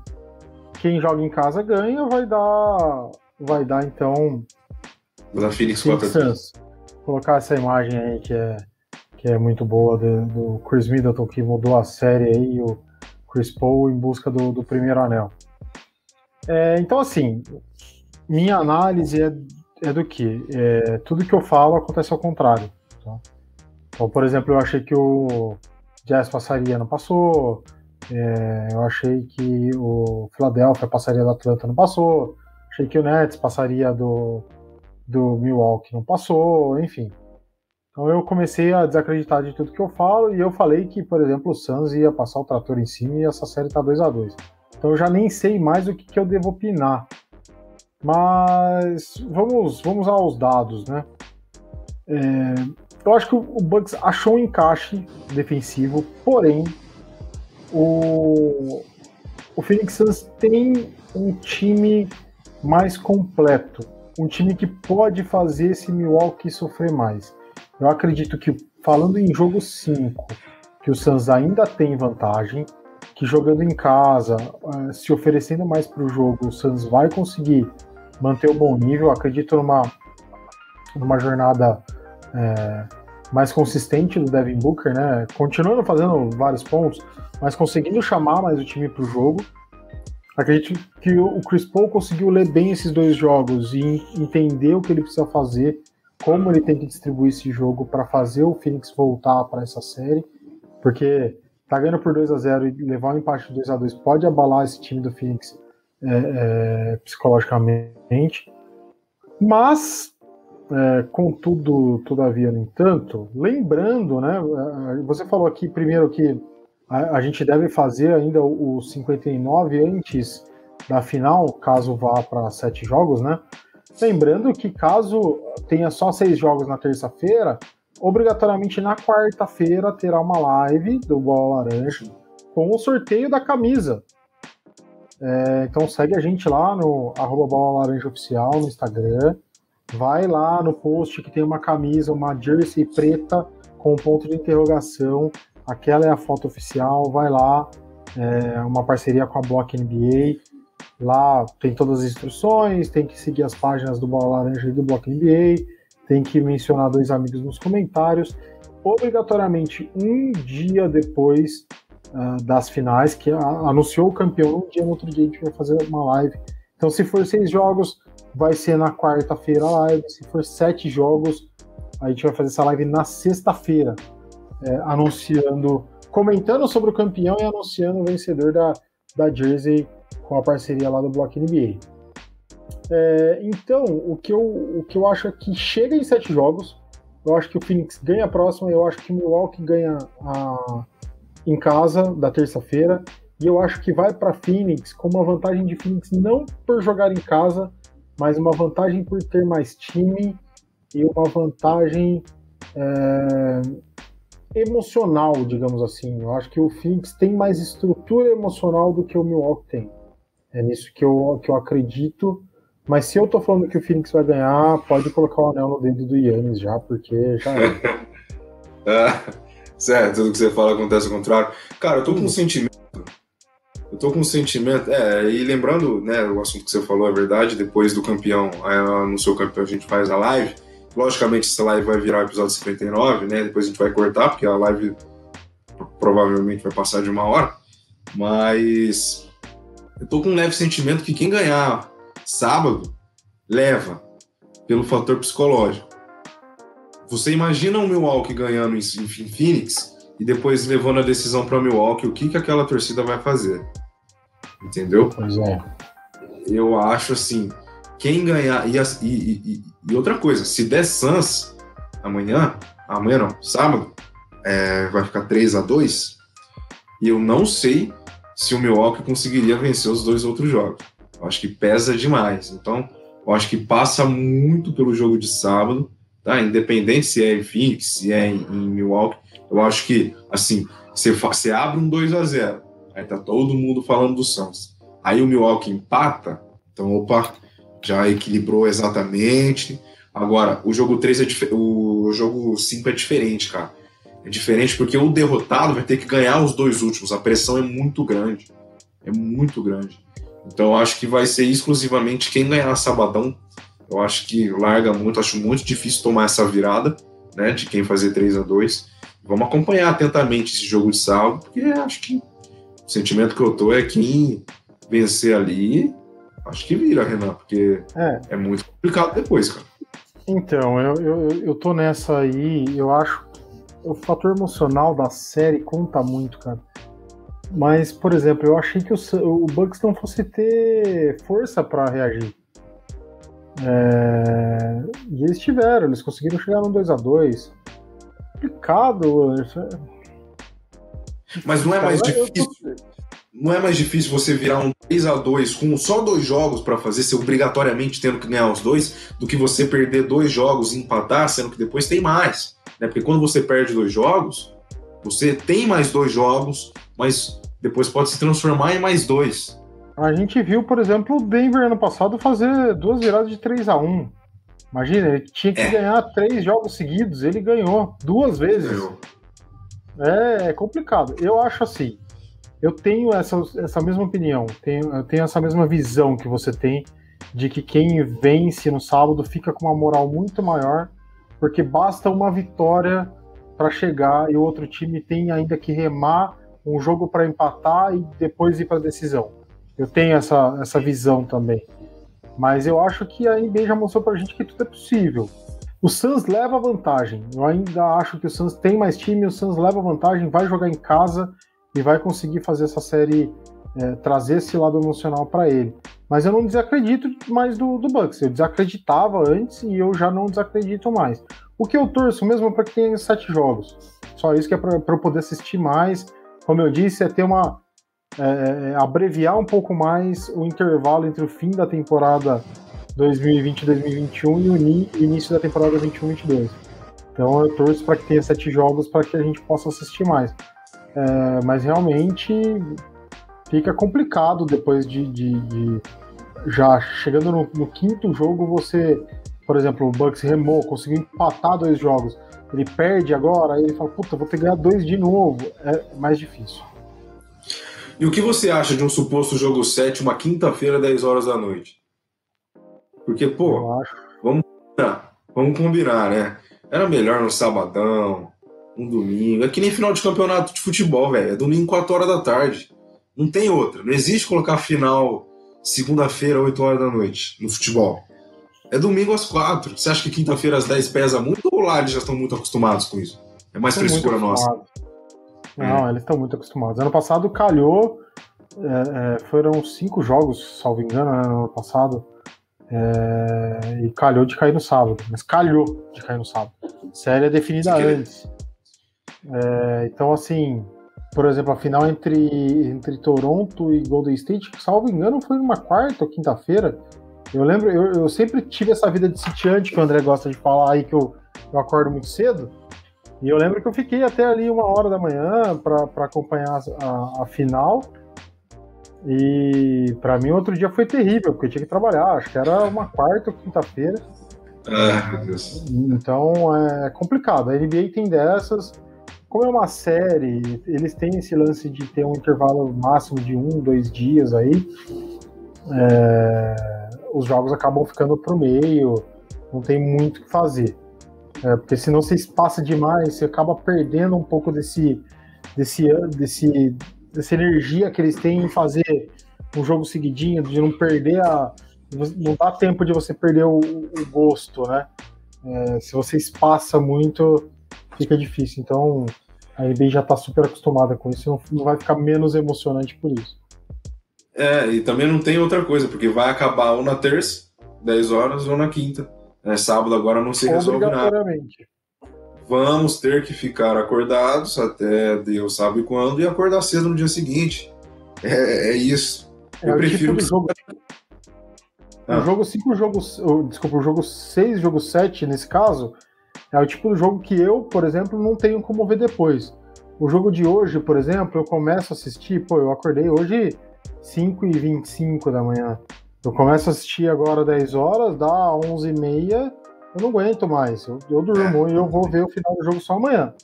quem joga em casa ganha, vai dar vai dar então vai dar Phoenix 4 a 2. Colocar essa imagem aí que é que é muito boa do, do Chris Middleton que mudou a série aí, o Chris Paul em busca do, do primeiro anel. É, então assim, minha análise é é do que? É, tudo que eu falo acontece ao contrário. Tá? Então, por exemplo, eu achei que o Jazz passaria, não passou. É, eu achei que o Philadelphia passaria do Atlanta, não passou. Achei que o Nets passaria do, do Milwaukee, não passou. Enfim. Então eu comecei a desacreditar de tudo que eu falo e eu falei que, por exemplo, o Suns ia passar o trator em cima e essa série tá 2 a 2 Então eu já nem sei mais o que, que eu devo opinar. Mas vamos, vamos aos dados, né? É, eu acho que o Bucks achou um encaixe defensivo, porém o, o Phoenix Suns tem um time mais completo, um time que pode fazer esse Milwaukee sofrer mais. Eu acredito que, falando em jogo 5, que o Suns ainda tem vantagem, que jogando em casa, eh, se oferecendo mais para o jogo, o Suns vai conseguir manter o bom nível. Acredito numa, numa jornada é, mais consistente do Devin Booker, né? Continuando fazendo vários pontos, mas conseguindo chamar mais o time para o jogo. Acredito que o Chris Paul conseguiu ler bem esses dois jogos e entender o que ele precisa fazer, como ele tem que distribuir esse jogo para fazer o Phoenix voltar para essa série, porque tá ganhando por 2 a 0 e levar um empate de 2 a 2 pode abalar esse time do Phoenix é, é, psicologicamente. Mas, é, contudo, todavia, no entanto, lembrando, né? Você falou aqui primeiro que a, a gente deve fazer ainda o, o 59 antes da final, caso vá para sete jogos, né? Lembrando que caso tenha só seis jogos na terça-feira, obrigatoriamente na quarta-feira terá uma live do Bola Laranja com o sorteio da camisa. É, então segue a gente lá no arroba Bola Laranja Oficial no Instagram. Vai lá no post que tem uma camisa, uma jersey preta com um ponto de interrogação. Aquela é a foto oficial. Vai lá. É uma parceria com a Block NBA. Lá tem todas as instruções, tem que seguir as páginas do Bola Laranja e do Block NBA tem que mencionar dois amigos nos comentários. Obrigatoriamente, um dia depois uh, das finais, que anunciou o campeão, um dia no outro dia a gente vai fazer uma live. Então, se for seis jogos, vai ser na quarta-feira a live. Se for sete jogos, a gente vai fazer essa live na sexta-feira, é, anunciando, comentando sobre o campeão e anunciando o vencedor da, da Jersey com a parceria lá do Block NBA. É, então, o que, eu, o que eu acho é que chega em sete jogos. Eu acho que o Phoenix ganha a próxima, eu acho que o Milwaukee ganha a, em casa da terça-feira. E eu acho que vai para Phoenix com uma vantagem de Phoenix não por jogar em casa, mas uma vantagem por ter mais time e uma vantagem é, emocional, digamos assim. Eu acho que o Phoenix tem mais estrutura emocional do que o Milwaukee tem. É nisso que eu, que eu acredito. Mas se eu tô falando que o Phoenix vai ganhar, pode colocar o anel no dedo do Yannis já, porque já é. é. certo, tudo que você fala acontece ao contrário. Cara, eu tô com um sentimento. Eu tô com um sentimento. É, e lembrando, né, o assunto que você falou é verdade, depois do campeão, no seu campeão a gente faz a live. Logicamente, essa live vai virar episódio 59, né? Depois a gente vai cortar, porque a live provavelmente vai passar de uma hora. Mas eu tô com um leve sentimento que quem ganhar sábado, leva pelo fator psicológico. Você imagina o Milwaukee ganhando em Phoenix e depois levando a decisão para Milwaukee, o que, que aquela torcida vai fazer? Entendeu? Pois é. Eu acho assim, quem ganhar. E, e, e, outra coisa, se der Suns amanhã, amanhã não, sábado, é, vai ficar 3 a 2 e eu não sei se o Milwaukee conseguiria vencer os dois outros jogos. Eu acho que pesa demais. Então, eu acho que passa muito pelo jogo de sábado, tá? Independente se é em Phoenix, se é em, em Milwaukee, eu acho que, assim, você, você abre um 2 a 0 aí tá todo mundo falando do Suns. Aí o Milwaukee empata, então, opa, já equilibrou exatamente. Agora, o jogo 3 é o jogo 5 é diferente, cara. É diferente porque o derrotado vai ter que ganhar os dois últimos. A pressão é muito grande. É muito grande. Então acho que vai ser exclusivamente quem ganhar sabadão. Eu acho que larga muito, acho muito difícil tomar essa virada, né, de quem fazer 3 a 2 Vamos acompanhar atentamente esse jogo de sábado, porque acho que o sentimento que eu tô é quem vencer ali, acho que vira, Renan, porque é, é muito complicado depois, cara. Então, eu, eu, eu tô nessa aí, eu acho o fator emocional da série conta muito, cara. Mas, por exemplo, eu achei que o, o Bucks não fosse ter força para reagir. É... E eles tiveram, eles conseguiram chegar no 2 a 2 Complicado. Mas não é mais difícil. Não é mais difícil você virar um 3 a 2 com só dois jogos para fazer, ser obrigatoriamente tendo que ganhar os dois, do que você perder dois jogos e empatar, sendo que depois tem mais. Né? Porque quando você perde dois jogos, você tem mais dois jogos, mas depois pode se transformar em mais dois. A gente viu, por exemplo, o Denver ano passado fazer duas viradas de 3 a 1 Imagina, ele tinha que é. ganhar três jogos seguidos, ele ganhou duas vezes. É, é complicado. Eu acho assim. Eu tenho essa, essa mesma opinião, tenho, eu tenho essa mesma visão que você tem de que quem vence no sábado fica com uma moral muito maior, porque basta uma vitória para chegar e o outro time tem ainda que remar um jogo para empatar e depois ir para a decisão. Eu tenho essa, essa visão também. Mas eu acho que a NBA já mostrou para a gente que tudo é possível. O Suns leva vantagem. Eu ainda acho que o Suns tem mais time, o Suns leva vantagem, vai jogar em casa e vai conseguir fazer essa série é, trazer esse lado emocional para ele. Mas eu não desacredito mais do, do Bucks. Eu desacreditava antes e eu já não desacredito mais. O que eu torço mesmo é para que tenha sete jogos. Só isso que é para eu poder assistir mais. Como eu disse, é ter uma. É, é abreviar um pouco mais o intervalo entre o fim da temporada 2020-2021 e o início da temporada 21-22. Então eu torço para que tenha sete jogos para que a gente possa assistir mais. É, mas realmente fica complicado depois de, de, de já chegando no, no, quinto jogo, você, por exemplo, o Bucks remou, conseguiu empatar dois jogos. Ele perde agora, aí ele fala, puta, vou ter que ganhar dois de novo. É mais difícil. E o que você acha de um suposto jogo 7, uma quinta-feira, 10 horas da noite? Porque, pô, vamos, vamos combinar, né? Era melhor no sabadão, um domingo. É que nem final de campeonato de futebol, velho. É domingo, 4 horas da tarde. Não tem outra. Não existe colocar final segunda-feira, 8 horas da noite, no futebol. É domingo às 4. Você acha que quinta-feira às 10 pesa muito ou lá eles já estão muito acostumados com isso? É mais estão frescura nossa. Não, é. eles estão muito acostumados. Ano passado calhou. É, é, foram cinco jogos, salvo engano, né, no ano passado. É, e calhou de cair no sábado. Mas calhou de cair no sábado. Série é definida antes. É, então, assim, por exemplo, a final entre, entre Toronto e Golden State, salvo engano, foi numa quarta ou quinta-feira. Eu lembro, eu, eu, sempre tive essa vida de sitiante que o André gosta de falar aí, que eu, eu acordo muito cedo. E eu lembro que eu fiquei até ali uma hora da manhã para acompanhar a, a, final. E para mim, outro dia foi terrível, porque eu tinha que trabalhar. Acho que era uma quarta ou quinta-feira. Ah. Então é complicado. A NBA tem dessas como é uma série, eles têm esse lance de ter um intervalo máximo de um, dois dias aí. É, os jogos acabam ficando pro meio, não tem muito o que fazer. É, porque senão você espaça demais, você acaba perdendo um pouco desse, desse, desse, dessa energia que eles têm em fazer um jogo seguidinho, de não perder a. Não dá tempo de você perder o, o gosto, né? É, se você espaça muito, fica difícil. Então, a NBA já está super acostumada com isso, não, vai ficar menos emocionante por isso. É, e também não tem outra coisa, porque vai acabar ou na terça, 10 horas, ou na quinta. É, sábado agora não se resolve nada. Vamos ter que ficar acordados até Deus sabe quando e acordar cedo no dia seguinte. É, é isso. É Eu prefiro. Tipo jogo... Ah. O jogo 5, o jogo. Desculpa, o jogo 6, jogo 7, nesse caso, é o tipo de jogo que eu, por exemplo, não tenho como ver depois. O jogo de hoje, por exemplo, eu começo a assistir, pô, eu acordei hoje 5 e 25 da manhã. Eu começo a assistir agora 10 horas, dá 11 e meia, eu não aguento mais. Eu, eu durmo e eu vou ver o final do jogo só amanhã.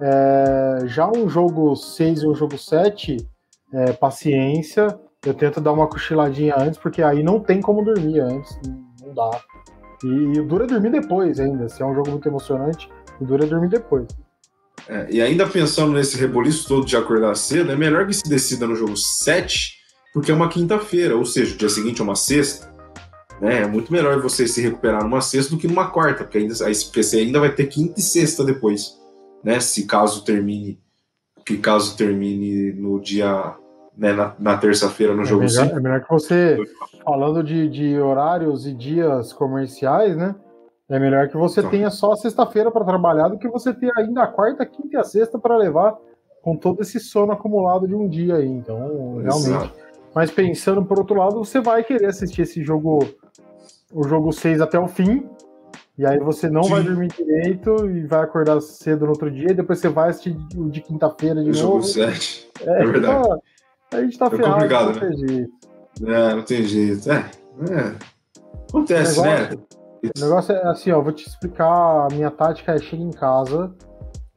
É, já um jogo 6 e um jogo 7, é, paciência. Eu tento dar uma cochiladinha antes, porque aí não tem como dormir antes, não dá. E, e dura dormir depois ainda. Se é um jogo muito emocionante, dura dormir depois. É, e ainda pensando nesse reboliço todo de acordar cedo, é melhor que se decida no jogo 7, porque é uma quinta-feira, ou seja, o dia seguinte é uma sexta. Né? É muito melhor você se recuperar numa sexta do que numa quarta, porque ainda, aí você ainda vai ter quinta e sexta depois. Né? Se caso termine, que caso termine no dia né, na, na terça-feira no é jogo melhor, É melhor que você, falando de, de horários e dias comerciais, né? É melhor que você então. tenha só a sexta-feira para trabalhar do que você ter ainda a quarta, quinta e a sexta para levar com todo esse sono acumulado de um dia aí. Então, realmente. Exato. Mas pensando por outro lado, você vai querer assistir esse jogo, o jogo 6 até o fim. E aí você não Sim. vai dormir direito e vai acordar cedo no outro dia, e depois você vai assistir o de quinta-feira de o novo. Jogo 7. É, é verdade. Então, a gente tá é ferrado, complicado, não né? tem jeito. É, não tem jeito. É, é. Acontece, o negócio, né? O negócio é assim, ó, vou te explicar. A minha tática é chega em casa,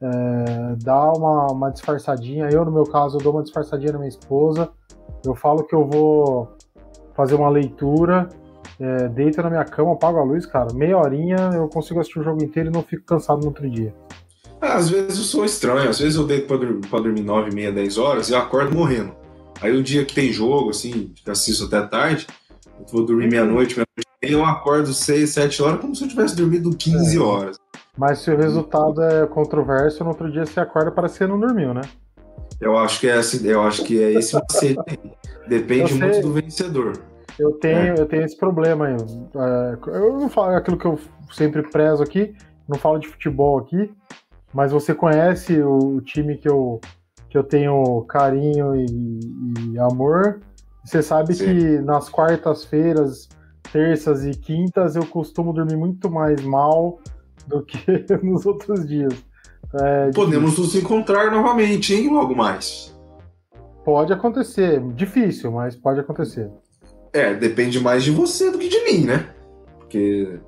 é, dá uma, uma disfarçadinha. Eu, no meu caso, eu dou uma disfarçadinha na minha esposa. Eu falo que eu vou fazer uma leitura, é, deito na minha cama, apago a luz, cara. Meia horinha eu consigo assistir o jogo inteiro e não fico cansado no outro dia. Às vezes eu sou estranho, às vezes eu deito pra, pra dormir 9, meia, 10 horas e eu acordo morrendo. Aí o dia que tem jogo, assim, que assisto até tarde, eu vou dormir meia-noite, meia-noite e eu acordo 6, 7 horas como se eu tivesse dormido 15 é. horas. Mas se o resultado é controverso, no outro dia você acorda para você não dormiu, né? Eu acho que é, assim, eu acho que é esse macete. Depende muito do vencedor. Eu tenho, é. eu tenho esse problema aí. É, eu não falo aquilo que eu sempre prezo aqui, não falo de futebol aqui, mas você conhece o time que eu, que eu tenho carinho e, e amor. Você sabe Sim. que nas quartas-feiras, terças e quintas eu costumo dormir muito mais mal do que nos outros dias. É, Podemos nos encontrar novamente, hein? Logo mais. Pode acontecer. Difícil, mas pode acontecer. É, depende mais de você do que de mim, né? Porque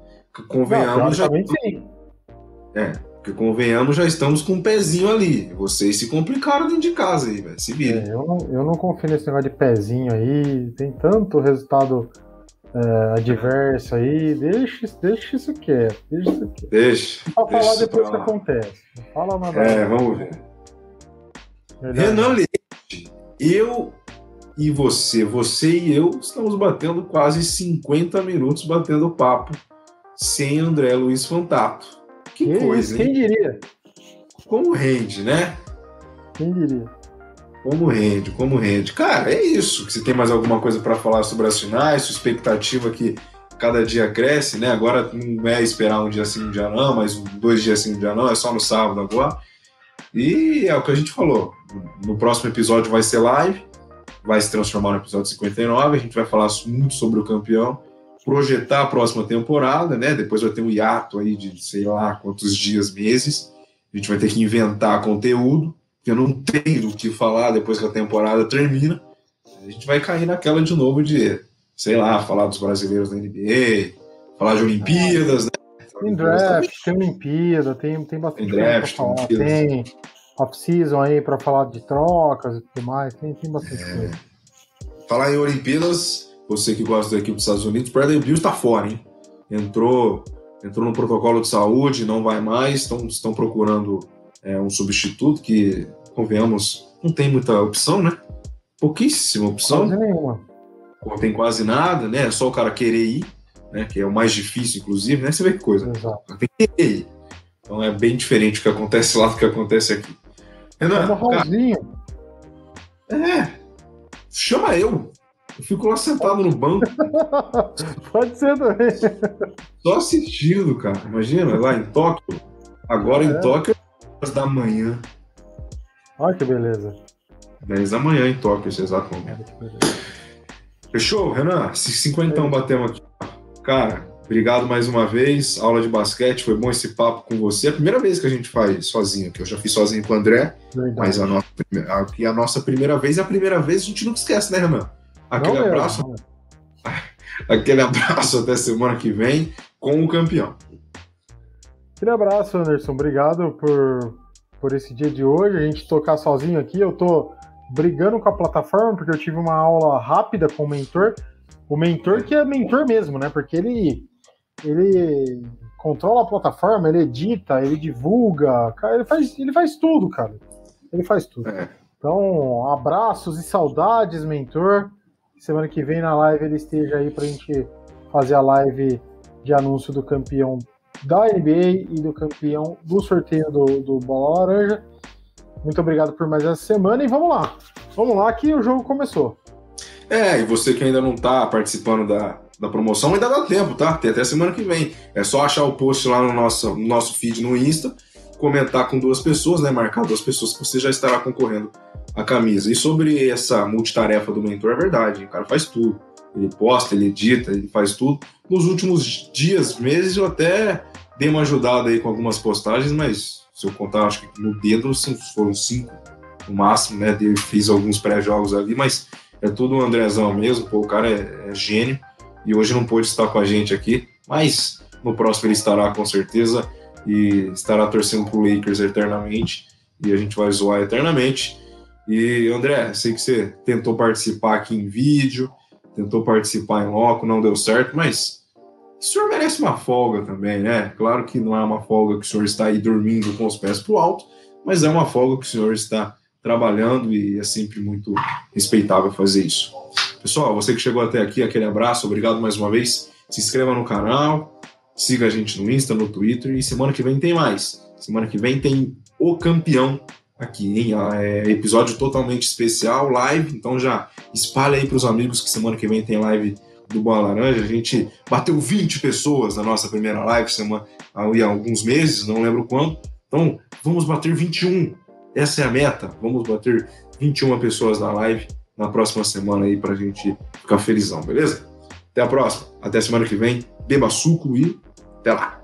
convenhamos Não, já. Sim. É, porque convenhamos, já estamos com um pezinho ali. Vocês se complicaram dentro de casa aí, velho. Se vira. É, eu, não, eu não confio nesse negócio de pezinho aí. Tem tanto resultado é, adverso aí. Deixa, deixa isso quieto. Deixa isso quieto. Deixa. Pra falar depois que acontece. Não fala nada. É, vamos ver. Melhor. Renan Leite, eu e você, você e eu, estamos batendo quase 50 minutos batendo papo sem André Luiz Fantato. Que, que coisa, hein? Quem diria? Como rende, né? Quem diria? Como rende, como rende. Cara, é isso. Você tem mais alguma coisa para falar sobre as finais? Sua expectativa que cada dia cresce, né? Agora não é esperar um dia sim, um dia não, mas dois dias sim, um dia não, é só no sábado agora. E é o que a gente falou. No próximo episódio vai ser live vai se transformar no episódio 59. A gente vai falar muito sobre o campeão, projetar a próxima temporada, né? Depois vai ter um hiato aí de sei lá quantos dias, meses. A gente vai ter que inventar conteúdo, que eu não tenho o que falar depois que a temporada termina. A gente vai cair naquela de novo de, sei lá, falar dos brasileiros da NBA, falar de Olimpíadas, né? Tem draft, tem Olimpíada, tem, tem bastante tem draft, tem, tem off-season aí para falar de trocas e tudo mais. Tem, tem bastante é. coisa. Falar em Olimpíadas, você que gosta da equipe dos Estados Unidos, Bradley Bill está fora, hein? Entrou, entrou no protocolo de saúde, não vai mais, estão, estão procurando é, um substituto que, convenhamos, não tem muita opção, né? Pouquíssima opção. Quase nenhuma. Não tem quase nada, né? É só o cara querer ir, né? Que é o mais difícil, inclusive, né? Você vê que coisa. Exato. Tem que querer ir. Então é bem diferente o que acontece lá do que acontece aqui. Renan, chama Raulzinho. É. Chama eu. Eu fico lá sentado no banco. Pode ser também. Só assistindo, cara. Imagina, lá em Tóquio. Agora é. em Tóquio, 10 da manhã. Olha que beleza. 10 da manhã em Tóquio, esse exato momento. Fechou, Renan? 50 é. batemos aqui. Cara, Obrigado mais uma vez. Aula de basquete, foi bom esse papo com você. É a primeira vez que a gente faz sozinho, que eu já fiz sozinho com o André, Verdade. mas a nossa, a, a nossa primeira vez é a primeira vez, a gente nunca esquece, né, Renan? Aquele não abraço. Aquele abraço até semana que vem com o campeão. Aquele abraço, Anderson. Obrigado por, por esse dia de hoje. A gente tocar sozinho aqui. Eu tô brigando com a plataforma porque eu tive uma aula rápida com o mentor. O mentor que é mentor mesmo, né? Porque ele ele controla a plataforma, ele edita, ele divulga, cara, ele faz, ele faz tudo, cara. Ele faz tudo. É. Então, abraços e saudades, mentor. Semana que vem na live ele esteja aí pra gente fazer a live de anúncio do campeão da NBA e do campeão do sorteio do, do Bola Laranja. Muito obrigado por mais essa semana e vamos lá. Vamos lá que o jogo começou. É, e você que ainda não está participando da, da promoção, ainda dá tempo, tá? Tem até semana que vem. É só achar o post lá no nosso, no nosso feed no Insta, comentar com duas pessoas, né? Marcar duas pessoas que você já estará concorrendo a camisa. E sobre essa multitarefa do mentor, é verdade, o cara faz tudo. Ele posta, ele edita, ele faz tudo. Nos últimos dias, meses, eu até dei uma ajudada aí com algumas postagens, mas se eu contar, acho que no dedo foram cinco no máximo, né? Eu fiz alguns pré-jogos ali, mas é tudo o Andrezão mesmo, pô, o cara é, é gênio e hoje não pôde estar com a gente aqui, mas no próximo ele estará com certeza e estará torcendo pro Lakers eternamente e a gente vai zoar eternamente. E André, sei que você tentou participar aqui em vídeo, tentou participar em loco, não deu certo, mas o senhor merece uma folga também, né? Claro que não é uma folga que o senhor está aí dormindo com os pés pro alto, mas é uma folga que o senhor está trabalhando e é sempre muito respeitável fazer isso. Pessoal, você que chegou até aqui, aquele abraço, obrigado mais uma vez. Se inscreva no canal, siga a gente no Insta, no Twitter e semana que vem tem mais. Semana que vem tem o campeão aqui, hein? É episódio totalmente especial, live, então já espalha aí para os amigos que semana que vem tem live do Bola Laranja. A gente bateu 20 pessoas na nossa primeira live semana, há alguns meses, não lembro quando. Então, vamos bater 21. Essa é a meta. Vamos bater 21 pessoas na live na próxima semana aí para a gente ficar felizão, beleza? Até a próxima. Até semana que vem. Beba suco e até lá.